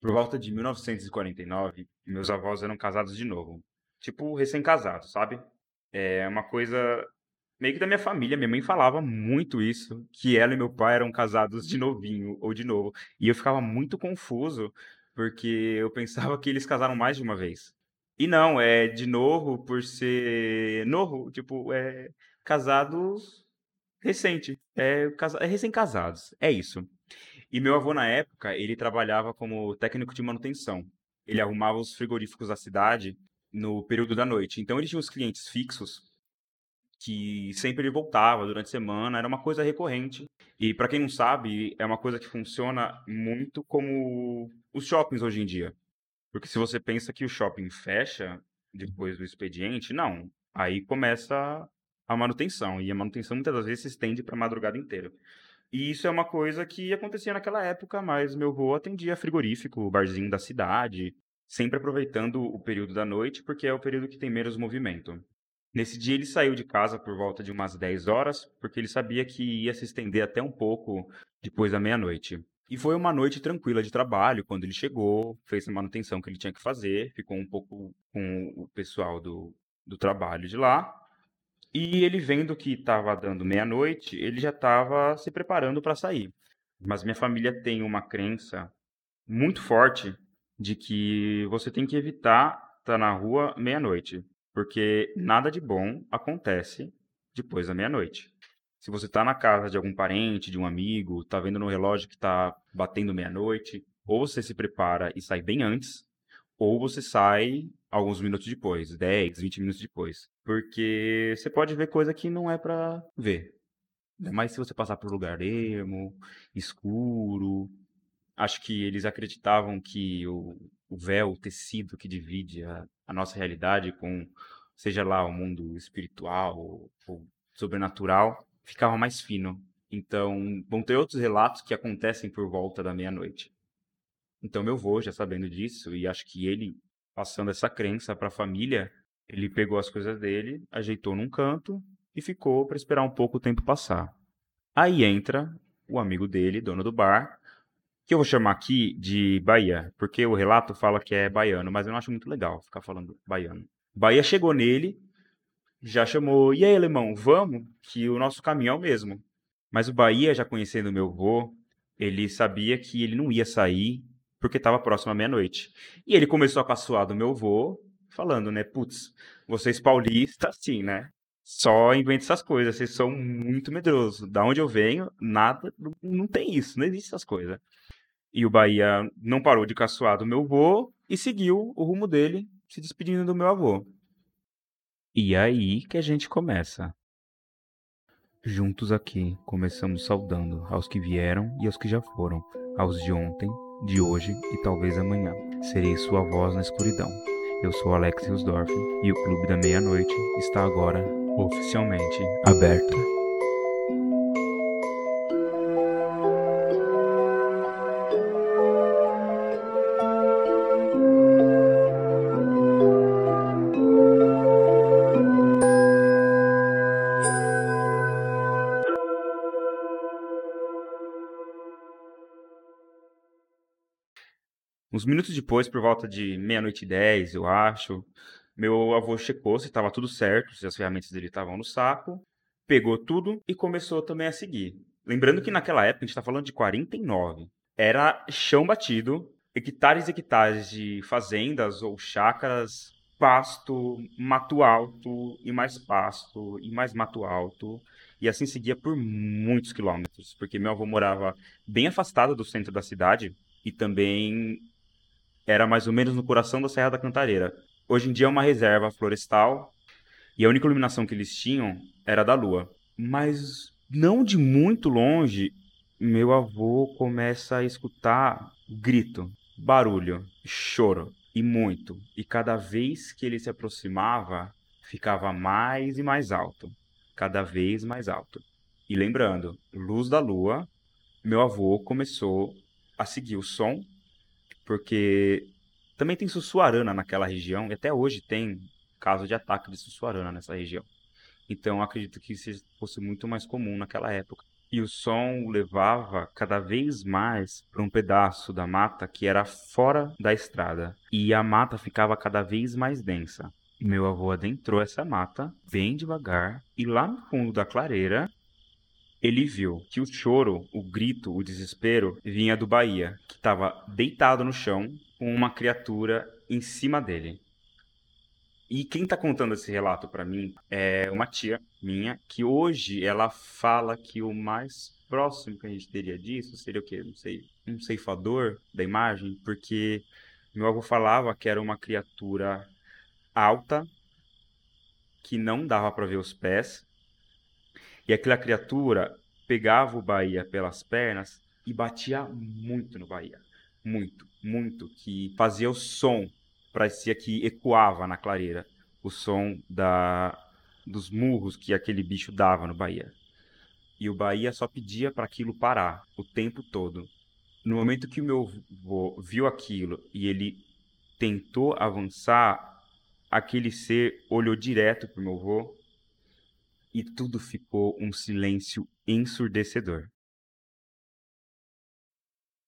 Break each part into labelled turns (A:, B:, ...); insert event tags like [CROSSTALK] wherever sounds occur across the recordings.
A: Por volta de 1949, meus avós eram casados de novo. Tipo, recém-casados, sabe? É uma coisa meio que da minha família. Minha mãe falava muito isso, que ela e meu pai eram casados de novinho ou de novo. E eu ficava muito confuso, porque eu pensava que eles casaram mais de uma vez. E não, é de novo por ser novo, tipo, é casados recente, é, é recém-casados, é isso. E meu avô, na época, ele trabalhava como técnico de manutenção. Ele arrumava os frigoríficos da cidade no período da noite. Então, ele tinha uns clientes fixos que sempre ele voltava durante a semana, era uma coisa recorrente. E para quem não sabe, é uma coisa que funciona muito como os shoppings hoje em dia. Porque se você pensa que o shopping fecha depois do expediente, não. Aí começa a manutenção. E a manutenção muitas das vezes se estende para a madrugada inteira. E isso é uma coisa que acontecia naquela época, mas meu avô atendia frigorífico, o barzinho da cidade, sempre aproveitando o período da noite, porque é o período que tem menos movimento. Nesse dia ele saiu de casa por volta de umas 10 horas, porque ele sabia que ia se estender até um pouco depois da meia-noite. E foi uma noite tranquila de trabalho quando ele chegou, fez a manutenção que ele tinha que fazer, ficou um pouco com o pessoal do, do trabalho de lá. E ele vendo que estava dando meia-noite, ele já estava se preparando para sair. Mas minha família tem uma crença muito forte de que você tem que evitar estar na rua meia-noite, porque nada de bom acontece depois da meia-noite. Se você está na casa de algum parente, de um amigo, está vendo no relógio que está batendo meia-noite, ou você se prepara e sai bem antes, ou você sai alguns minutos depois, 10, 20 minutos depois. Porque você pode ver coisa que não é pra ver. Ainda mais se você passar por lugar ermo, escuro. Acho que eles acreditavam que o, o véu, o tecido que divide a, a nossa realidade com, seja lá o mundo espiritual ou, ou sobrenatural, ficava mais fino. Então, vão ter outros relatos que acontecem por volta da meia-noite. Então, meu avô, já sabendo disso, e acho que ele passando essa crença para a família, ele pegou as coisas dele, ajeitou num canto e ficou para esperar um pouco o tempo passar. Aí entra o amigo dele, dono do bar, que eu vou chamar aqui de Bahia, porque o relato fala que é baiano, mas eu não acho muito legal ficar falando baiano. Bahia chegou nele, já chamou, e aí, alemão, vamos? Que o nosso caminho é o mesmo. Mas o Bahia, já conhecendo meu avô, ele sabia que ele não ia sair porque estava próximo à meia-noite. E ele começou a caçoar do meu avô, falando, né? Putz, vocês paulistas, sim, né? Só inventam essas coisas, vocês são muito medrosos. Da onde eu venho, nada, não tem isso, não existe essas coisas. E o Bahia não parou de caçoar do meu avô e seguiu o rumo dele, se despedindo do meu avô. E aí que a gente começa. Juntos aqui, começamos saudando aos que vieram e aos que já foram, aos de ontem, de hoje e talvez amanhã. Serei sua voz na escuridão. Eu sou Alex Hilsdorf e o Clube da Meia-Noite está agora oficialmente aberto. Uns minutos depois, por volta de meia-noite e dez, eu acho, meu avô checou se estava tudo certo, se as ferramentas dele estavam no saco, pegou tudo e começou também a seguir. Lembrando que naquela época, a gente está falando de 49, era chão batido, hectares e hectares de fazendas ou chácaras, pasto, mato alto e mais pasto e mais mato alto. E assim seguia por muitos quilômetros, porque meu avô morava bem afastado do centro da cidade e também era mais ou menos no coração da Serra da Cantareira. Hoje em dia é uma reserva florestal e a única iluminação que eles tinham era da lua. Mas não de muito longe, meu avô começa a escutar grito, barulho, choro e muito. E cada vez que ele se aproximava, ficava mais e mais alto, cada vez mais alto. E lembrando, luz da lua, meu avô começou a seguir o som porque também tem Sussuarana naquela região, e até hoje tem caso de ataque de Sussuarana nessa região. Então acredito que isso fosse muito mais comum naquela época. E o som o levava cada vez mais para um pedaço da mata que era fora da estrada. E a mata ficava cada vez mais densa. Meu avô adentrou essa mata bem devagar e lá no fundo da clareira ele viu que o choro, o grito, o desespero vinha do Bahia, que estava deitado no chão com uma criatura em cima dele. E quem está contando esse relato para mim é uma tia minha, que hoje ela fala que o mais próximo que a gente teria disso seria o quê? Não sei, um ceifador da imagem, porque meu avô falava que era uma criatura alta, que não dava para ver os pés, e aquela criatura pegava o Bahia pelas pernas e batia muito no Bahia. Muito, muito. Que fazia o som, parecia que ecoava na clareira. O som da, dos murros que aquele bicho dava no Bahia. E o Bahia só pedia para aquilo parar o tempo todo. No momento que o meu avô viu aquilo e ele tentou avançar, aquele ser olhou direto para o meu avô e tudo ficou um silêncio ensurdecedor.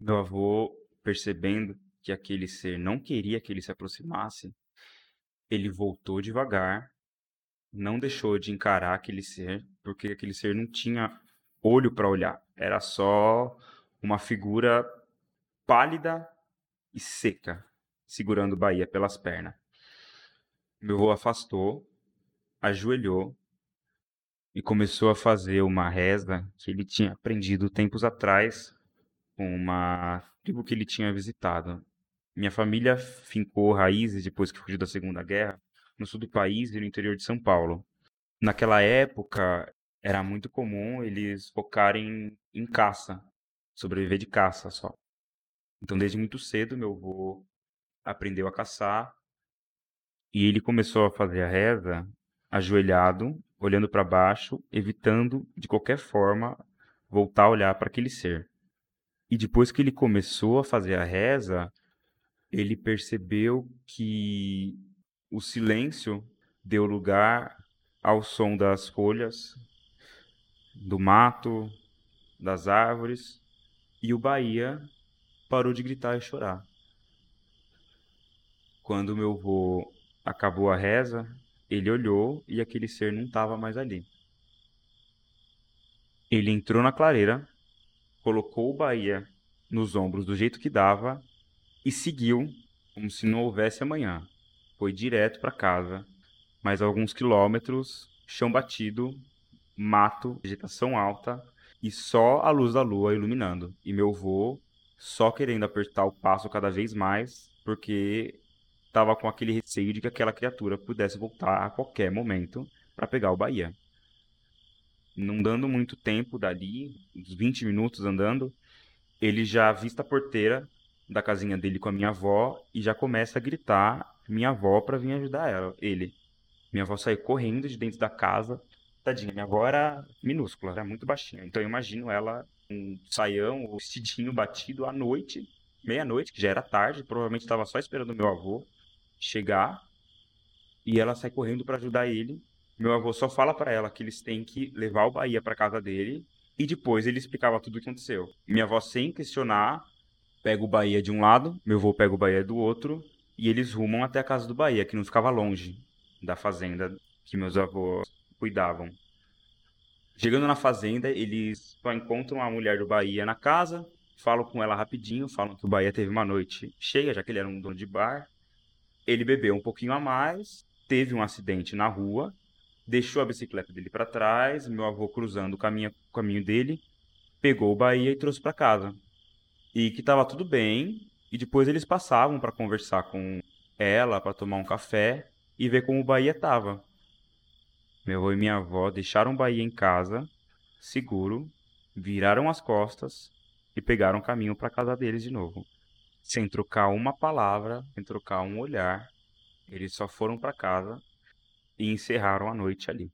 A: Meu avô, percebendo que aquele ser não queria que ele se aproximasse, ele voltou devagar, não deixou de encarar aquele ser, porque aquele ser não tinha olho para olhar, era só uma figura pálida e seca, segurando Bahia pelas pernas. Meu avô afastou, ajoelhou e começou a fazer uma reza que ele tinha aprendido tempos atrás com uma tribo que ele tinha visitado. Minha família fincou raízes depois que fugiu da Segunda Guerra no sul do país e no interior de São Paulo. Naquela época era muito comum eles focarem em caça, sobreviver de caça só. Então desde muito cedo meu avô aprendeu a caçar e ele começou a fazer a reza ajoelhado olhando para baixo, evitando de qualquer forma voltar a olhar para aquele ser. E depois que ele começou a fazer a reza, ele percebeu que o silêncio deu lugar ao som das folhas, do mato, das árvores, e o Bahia parou de gritar e chorar. Quando meu avô acabou a reza, ele olhou e aquele ser não estava mais ali. Ele entrou na clareira, colocou o Bahia nos ombros do jeito que dava e seguiu como se não houvesse amanhã. Foi direto para casa, mais alguns quilômetros, chão batido, mato, vegetação alta e só a luz da lua iluminando. E meu avô só querendo apertar o passo cada vez mais, porque estava com aquele receio de que aquela criatura pudesse voltar a qualquer momento para pegar o Bahia. Não dando muito tempo dali, uns 20 minutos andando, ele já avista a porteira da casinha dele com a minha avó e já começa a gritar minha avó para vir ajudar ela, ele. Minha avó saiu correndo de dentro da casa. Tadinha, minha avó era minúscula, era muito baixinha. Então eu imagino ela um saião, um vestidinho batido à noite, meia-noite, que já era tarde, provavelmente estava só esperando meu avô chegar e ela sai correndo para ajudar ele. Meu avô só fala para ela que eles têm que levar o Bahia para casa dele e depois ele explicava tudo o que aconteceu. Minha avó, sem questionar, pega o Bahia de um lado, meu avô pega o Bahia do outro e eles rumam até a casa do Bahia, que não ficava longe da fazenda que meus avós cuidavam. Chegando na fazenda, eles só encontram a mulher do Bahia na casa, falam com ela rapidinho, falam que o Bahia teve uma noite cheia, já que ele era um dono de bar, ele bebeu um pouquinho a mais, teve um acidente na rua, deixou a bicicleta dele para trás, meu avô cruzando o caminho, caminho dele, pegou o Bahia e trouxe para casa. E que estava tudo bem, e depois eles passavam para conversar com ela, para tomar um café e ver como o Bahia estava. Meu avô e minha avó deixaram o Bahia em casa, seguro, viraram as costas e pegaram o caminho para casa deles de novo sem trocar uma palavra, sem trocar um olhar. Eles só foram para casa e encerraram a noite ali.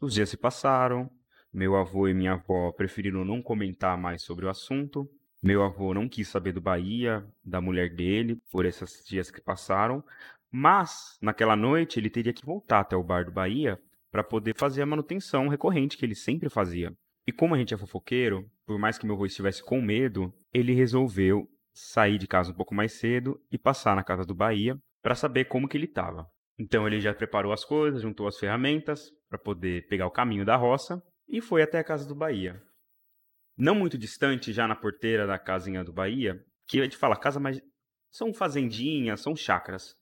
A: Os dias se passaram. Meu avô e minha avó preferiram não comentar mais sobre o assunto. Meu avô não quis saber do Bahia, da mulher dele, por esses dias que passaram. Mas, naquela noite, ele teria que voltar até o bar do Bahia para poder fazer a manutenção recorrente que ele sempre fazia. E como a gente é fofoqueiro, por mais que meu avô estivesse com medo, ele resolveu sair de casa um pouco mais cedo e passar na casa do Bahia para saber como que ele estava. Então ele já preparou as coisas, juntou as ferramentas para poder pegar o caminho da roça e foi até a casa do Bahia. Não muito distante, já na porteira da casinha do Bahia, que a gente fala casa, mas são fazendinhas, são chácaras.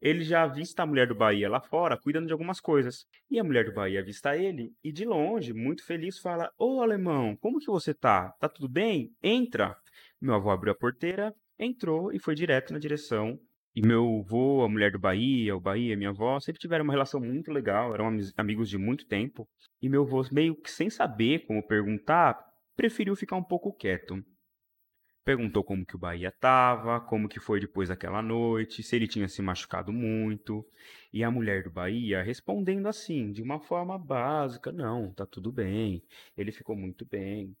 A: Ele já avista a mulher do Bahia lá fora, cuidando de algumas coisas. E a mulher do Bahia avista ele e de longe, muito feliz, fala: Ô alemão, como que você tá? Tá tudo bem? Entra. Meu avô abriu a porteira, entrou e foi direto na direção. E meu avô, a mulher do Bahia, o Bahia, minha avó, sempre tiveram uma relação muito legal, eram amigos de muito tempo. E meu avô, meio que sem saber como perguntar, preferiu ficar um pouco quieto. Perguntou como que o Bahia estava, como que foi depois daquela noite, se ele tinha se machucado muito. E a mulher do Bahia respondendo assim, de uma forma básica, não, tá tudo bem, ele ficou muito bem.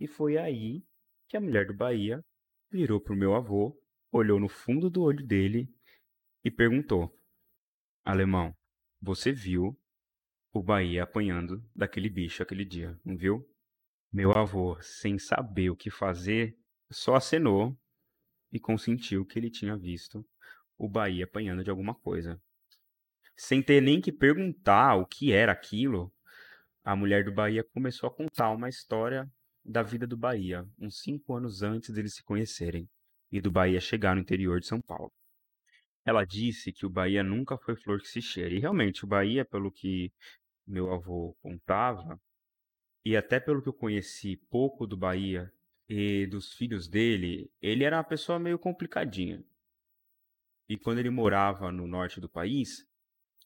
A: E foi aí que a mulher do Bahia virou pro meu avô, olhou no fundo do olho dele e perguntou: Alemão, você viu o Bahia apanhando daquele bicho aquele dia, não viu? Meu avô, sem saber o que fazer, só acenou e consentiu que ele tinha visto o Bahia apanhando de alguma coisa. Sem ter nem que perguntar o que era aquilo, a mulher do Bahia começou a contar uma história da vida do Bahia, uns cinco anos antes deles se conhecerem e do Bahia chegar no interior de São Paulo. Ela disse que o Bahia nunca foi flor que se cheira. E realmente, o Bahia, pelo que meu avô contava, e até pelo que eu conheci pouco do Bahia e dos filhos dele, ele era uma pessoa meio complicadinha. E quando ele morava no norte do país,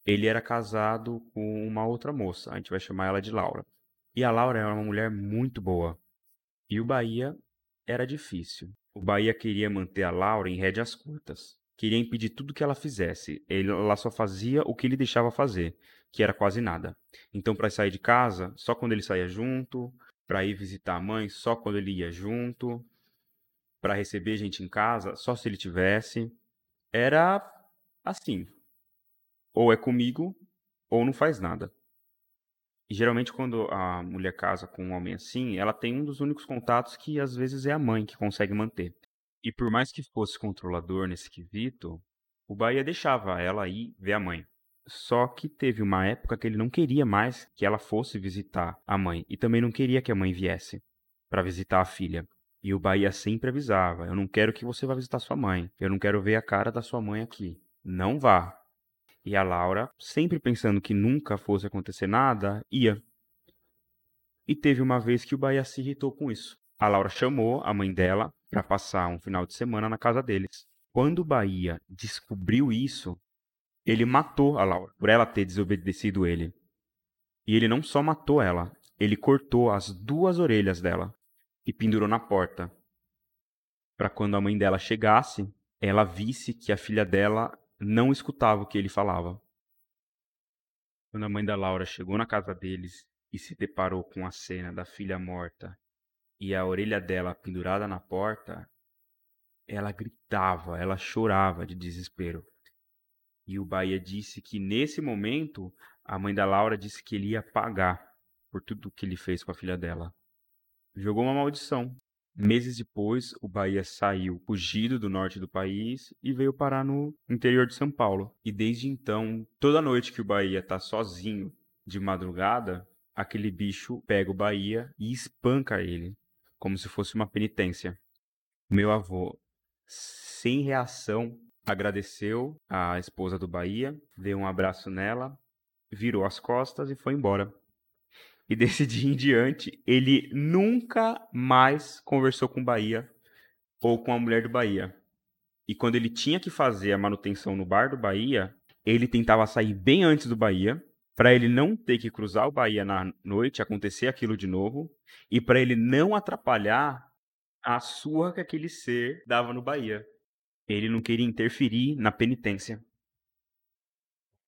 A: ele era casado com uma outra moça, a gente vai chamar ela de Laura. E a Laura era uma mulher muito boa. E o Bahia era difícil. O Bahia queria manter a Laura em rédeas curtas. Queria impedir tudo que ela fizesse. Ela só fazia o que ele deixava fazer, que era quase nada. Então, para sair de casa, só quando ele saía junto, para ir visitar a mãe só quando ele ia junto, para receber gente em casa só se ele tivesse. Era assim. Ou é comigo ou não faz nada. E geralmente quando a mulher casa com um homem assim, ela tem um dos únicos contatos que às vezes é a mãe que consegue manter. E por mais que fosse controlador nesse quesito, o Bahia deixava ela ir ver a mãe. Só que teve uma época que ele não queria mais que ela fosse visitar a mãe e também não queria que a mãe viesse para visitar a filha. E o Bahia sempre avisava: Eu não quero que você vá visitar sua mãe. Eu não quero ver a cara da sua mãe aqui. Não vá. E a Laura, sempre pensando que nunca fosse acontecer nada, ia. E teve uma vez que o Bahia se irritou com isso. A Laura chamou a mãe dela para passar um final de semana na casa deles. Quando o Bahia descobriu isso, ele matou a Laura por ela ter desobedecido ele. E ele não só matou ela, ele cortou as duas orelhas dela e pendurou na porta. Para quando a mãe dela chegasse, ela visse que a filha dela não escutava o que ele falava. Quando a mãe da Laura chegou na casa deles e se deparou com a cena da filha morta e a orelha dela pendurada na porta, ela gritava, ela chorava de desespero. E o Bahia disse que nesse momento a mãe da Laura disse que ele ia pagar por tudo que ele fez com a filha dela. Jogou uma maldição. Meses depois, o Bahia saiu fugido do norte do país e veio parar no interior de São Paulo. E desde então, toda noite que o Bahia está sozinho de madrugada, aquele bicho pega o Bahia e espanca ele, como se fosse uma penitência. Meu avô, sem reação, agradeceu a esposa do Bahia, deu um abraço nela, virou as costas e foi embora. E desse [LAUGHS] dia em diante, ele nunca mais conversou com o Bahia ou com a mulher do Bahia. E quando ele tinha que fazer a manutenção no bar do Bahia, ele tentava sair bem antes do Bahia, para ele não ter que cruzar o Bahia na noite, acontecer aquilo de novo, e para ele não atrapalhar a surra que aquele ser dava no Bahia ele não queria interferir na penitência.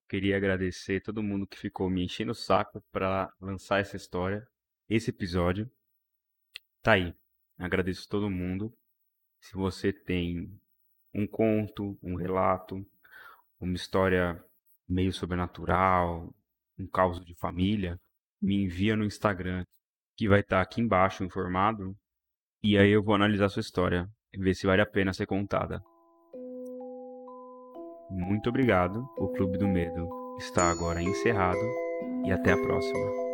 A: Queria agradecer todo mundo que ficou me enchendo o saco para lançar essa história, esse episódio. Tá aí. Agradeço todo mundo. Se você tem um conto, um relato, uma história meio sobrenatural, um caos de família, me envia no Instagram, que vai estar tá aqui embaixo informado, e aí eu vou analisar sua história, ver se vale a pena ser contada. Muito obrigado. O Clube do Medo está agora encerrado e até a próxima.